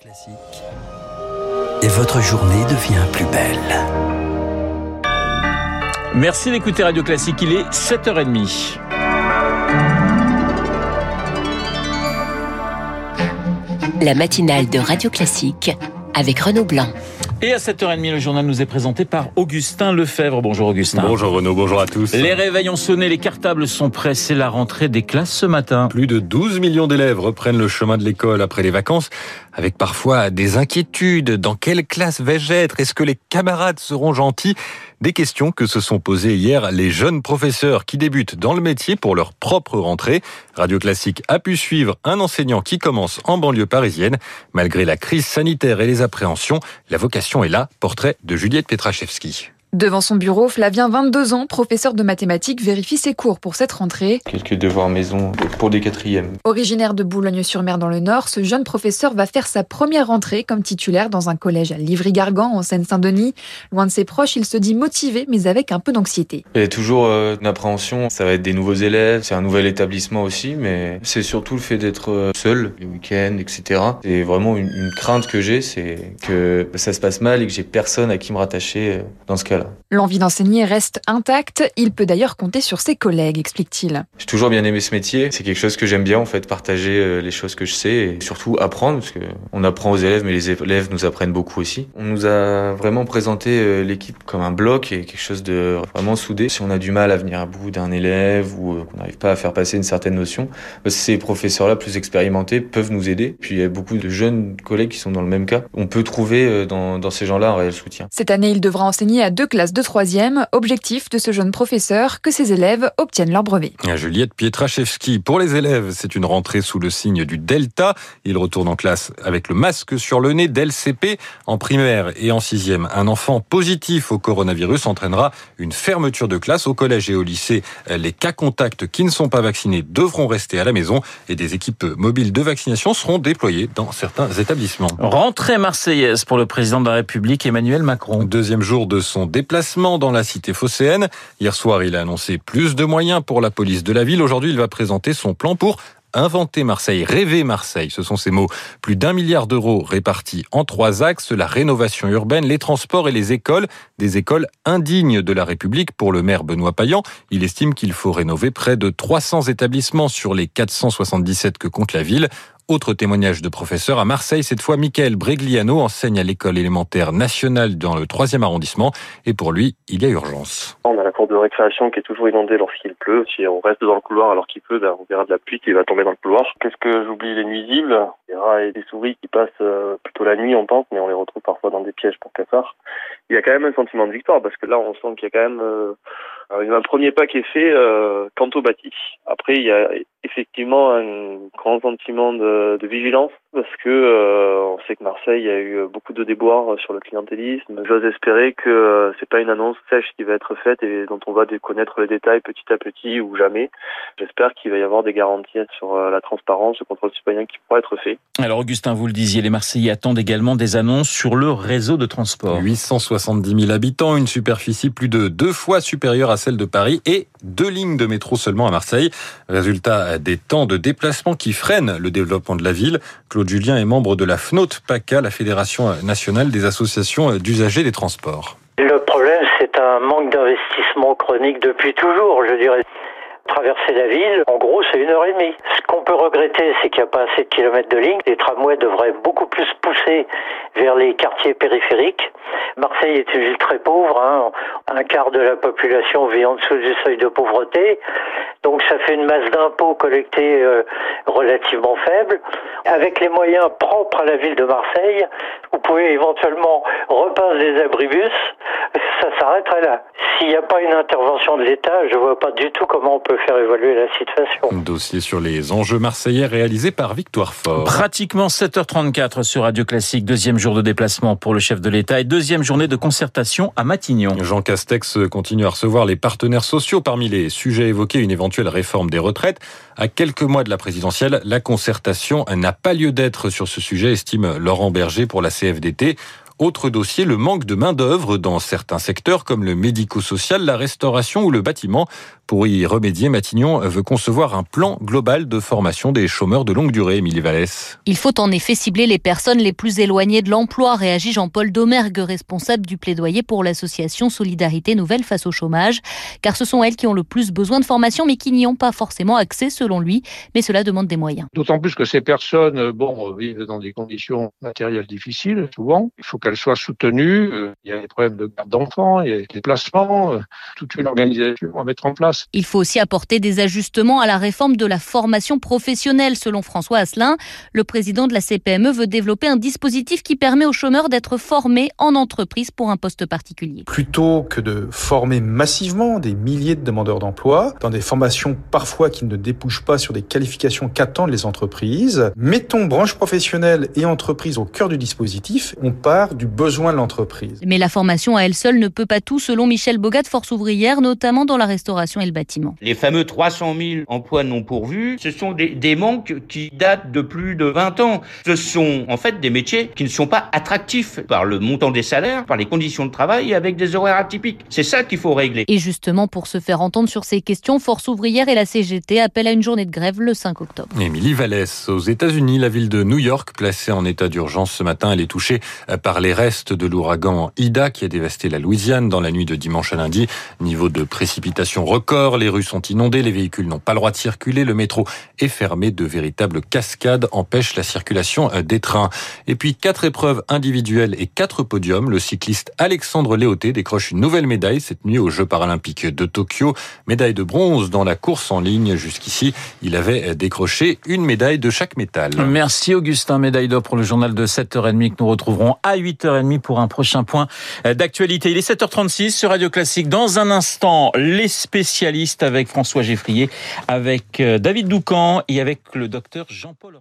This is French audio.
Classique. Et votre journée devient plus belle. Merci d'écouter Radio Classique, il est 7h30. La matinale de Radio Classique avec Renaud Blanc. Et à 7h30, le journal nous est présenté par Augustin Lefebvre. Bonjour Augustin. Bonjour Renaud, bonjour à tous. Les réveils ont sonné, les cartables sont prêts, c'est la rentrée des classes ce matin. Plus de 12 millions d'élèves reprennent le chemin de l'école après les vacances, avec parfois des inquiétudes. Dans quelle classe vais-je être? Est-ce que les camarades seront gentils? Des questions que se sont posées hier les jeunes professeurs qui débutent dans le métier pour leur propre rentrée. Radio Classique a pu suivre un enseignant qui commence en banlieue parisienne. Malgré la crise sanitaire et les appréhensions, la vocation est là. Portrait de Juliette Petrachevski. Devant son bureau, Flavien, 22 ans, professeur de mathématiques, vérifie ses cours pour cette rentrée. Quelques devoirs maison pour des quatrièmes. Originaire de Boulogne-sur-Mer dans le Nord, ce jeune professeur va faire sa première rentrée comme titulaire dans un collège à Livry-Gargan, en Seine-Saint-Denis. Loin de ses proches, il se dit motivé, mais avec un peu d'anxiété. Il y a toujours euh, une appréhension. Ça va être des nouveaux élèves, c'est un nouvel établissement aussi, mais c'est surtout le fait d'être euh, seul les week-ends, etc. C'est vraiment une, une crainte que j'ai, c'est que ça se passe mal et que j'ai personne à qui me rattacher euh, dans ce cas-là. L'envie d'enseigner reste intacte. Il peut d'ailleurs compter sur ses collègues, explique-t-il. J'ai toujours bien aimé ce métier. C'est quelque chose que j'aime bien, en fait, partager euh, les choses que je sais et surtout apprendre, parce que on apprend aux élèves, mais les élèves nous apprennent beaucoup aussi. On nous a vraiment présenté euh, l'équipe comme un bloc et quelque chose de vraiment soudé. Si on a du mal à venir à bout d'un élève ou euh, qu'on n'arrive pas à faire passer une certaine notion, bah, ces professeurs-là plus expérimentés peuvent nous aider. Puis il y a beaucoup de jeunes collègues qui sont dans le même cas. On peut trouver dans, dans ces gens-là un réel soutien. Cette année, il devra enseigner à deux classes de troisième. Objectif de ce jeune professeur, que ses élèves obtiennent leur brevet. Juliette Pietraszewski. Pour les élèves, c'est une rentrée sous le signe du Delta. Ils retournent en classe avec le masque sur le nez d'LCP. En primaire et en sixième, un enfant positif au coronavirus entraînera une fermeture de classe au collège et au lycée. Les cas contacts qui ne sont pas vaccinés devront rester à la maison et des équipes mobiles de vaccination seront déployées dans certains établissements. Rentrée marseillaise pour le président de la République Emmanuel Macron. Deuxième jour de son déplacement dans la cité phocéenne. Hier soir, il a annoncé plus de moyens pour la police de la ville. Aujourd'hui, il va présenter son plan pour Inventer Marseille, rêver Marseille, ce sont ces mots. Plus d'un milliard d'euros répartis en trois axes, la rénovation urbaine, les transports et les écoles, des écoles indignes de la République pour le maire Benoît Payan. Il estime qu'il faut rénover près de 300 établissements sur les 477 que compte la ville. Autre témoignage de professeur à Marseille, cette fois Michael Bregliano enseigne à l'école élémentaire nationale dans le 3e arrondissement et pour lui, il y a urgence. On a la cour de récréation qui est toujours inondée lorsqu'il pleut. Si on reste dans le couloir alors qu'il pleut, ben, on verra de la pluie qui va tomber dans le couloir. Qu'est-ce que j'oublie Les nuisibles, des rats et des souris qui passent euh, plutôt la nuit, on pense, mais on les retrouve parfois dans des pièges pour cafards. Il y a quand même un sentiment de victoire parce que là, on sent qu'il y a quand même euh, un premier pas qui est fait euh, quant au bâti. Après, il y a effectivement un grand sentiment de, de vigilance parce que euh, on sait que Marseille a eu beaucoup de déboires sur le clientélisme. J'ose espérer que euh, c'est pas une annonce sèche qui va être faite et dont on va connaître les détails petit à petit ou jamais. J'espère qu'il va y avoir des garanties sur euh, la transparence, le contrôle citoyen qui pourra être fait. Alors Augustin, vous le disiez, les Marseillais attendent également des annonces sur le réseau de transport. 870 000 habitants, une superficie plus de deux fois supérieure à celle de Paris et deux lignes de métro seulement à Marseille. Résultat des temps de déplacement qui freinent le développement de la ville. Claude Julien est membre de la FNOT PACA, la Fédération nationale des associations d'usagers des transports. Le problème, c'est un manque d'investissement chronique depuis toujours, je dirais. Traverser la ville, en gros, c'est une heure et demie. Ce qu'on peut regretter, c'est qu'il n'y a pas assez de kilomètres de ligne. Les tramways devraient beaucoup plus pousser vers les quartiers périphériques. Marseille est une ville très pauvre. Hein. Un quart de la population vit en dessous du seuil de pauvreté. Donc ça fait une masse d'impôts collectés euh, relativement faible. Avec les moyens propres à la ville de Marseille, vous pouvez éventuellement repeindre les abribus. Ça s'arrêterait là. S'il n'y a pas une intervention de l'État, je vois pas du tout comment on peut faire évoluer la situation. Dossier sur les enjeux marseillais réalisé par Victoire Fort. Pratiquement 7h34 sur Radio Classique, deuxième jour de déplacement pour le chef de l'État et deuxième journée de concertation à Matignon. Jean Castex continue à recevoir les partenaires sociaux parmi les sujets évoqués, une éventuelle réforme des retraites. À quelques mois de la présidentielle, la concertation n'a pas lieu d'être sur ce sujet, estime Laurent Berger pour la CFDT. Autre dossier, le manque de main-d'œuvre dans certains secteurs comme le médico-social, la restauration ou le bâtiment. Pour y remédier, Matignon veut concevoir un plan global de formation des chômeurs de longue durée, Émilie Vallès. Il faut en effet cibler les personnes les plus éloignées de l'emploi, réagit Jean-Paul Domergue, responsable du plaidoyer pour l'association Solidarité Nouvelle face au chômage, car ce sont elles qui ont le plus besoin de formation, mais qui n'y ont pas forcément accès selon lui. Mais cela demande des moyens. D'autant plus que ces personnes, bon, vivent dans des conditions matérielles difficiles, souvent. Il faut qu'elles soient soutenues. Il y a des problèmes de garde d'enfants, il y a des déplacements, toute une organisation à mettre en place. Il faut aussi apporter des ajustements à la réforme de la formation professionnelle, selon François Asselin. Le président de la CPME veut développer un dispositif qui permet aux chômeurs d'être formés en entreprise pour un poste particulier. Plutôt que de former massivement des milliers de demandeurs d'emploi dans des formations parfois qui ne débouchent pas sur des qualifications qu'attendent les entreprises, mettons branche professionnelle et entreprise au cœur du dispositif. On part du besoin de l'entreprise. Mais la formation à elle seule ne peut pas tout, selon Michel Bogat, force ouvrière, notamment dans la restauration et le bâtiment. Les fameux 300 000 emplois non pourvus, ce sont des, des, manques qui datent de plus de 20 ans. Ce sont en fait des métiers qui ne sont pas attractifs par le montant des salaires, par les conditions de travail et avec des horaires atypiques. C'est ça qu'il faut régler. Et justement, pour se faire entendre sur ces questions, Force ouvrière et la CGT appellent à une journée de grève le 5 octobre. Émilie Vallès, aux États-Unis, la ville de New York, placée en état d'urgence ce matin, elle est touchée par les restes de l'ouragan Ida qui a dévasté la Louisiane dans la nuit de dimanche à lundi. Niveau de précipitation record, les rues sont inondées, les véhicules n'ont pas le droit de circuler, le métro est fermé, de véritables cascades empêchent la circulation des trains. Et puis quatre épreuves individuelles et quatre podiums. Le cycliste Alexandre Léoté décroche une nouvelle médaille cette nuit aux Jeux paralympiques de Tokyo. Médaille de bronze dans la course en ligne. Jusqu'ici, il avait décroché une médaille de chaque métal. Merci Augustin, médaille d'or pour le journal de 7h30 que nous retrouverons à 8h30 pour un prochain point d'actualité. Il est 7h36 sur Radio Classique. Dans un instant, les spécialistes avec François Geffrier, avec David Doucan et avec le docteur Jean-Paul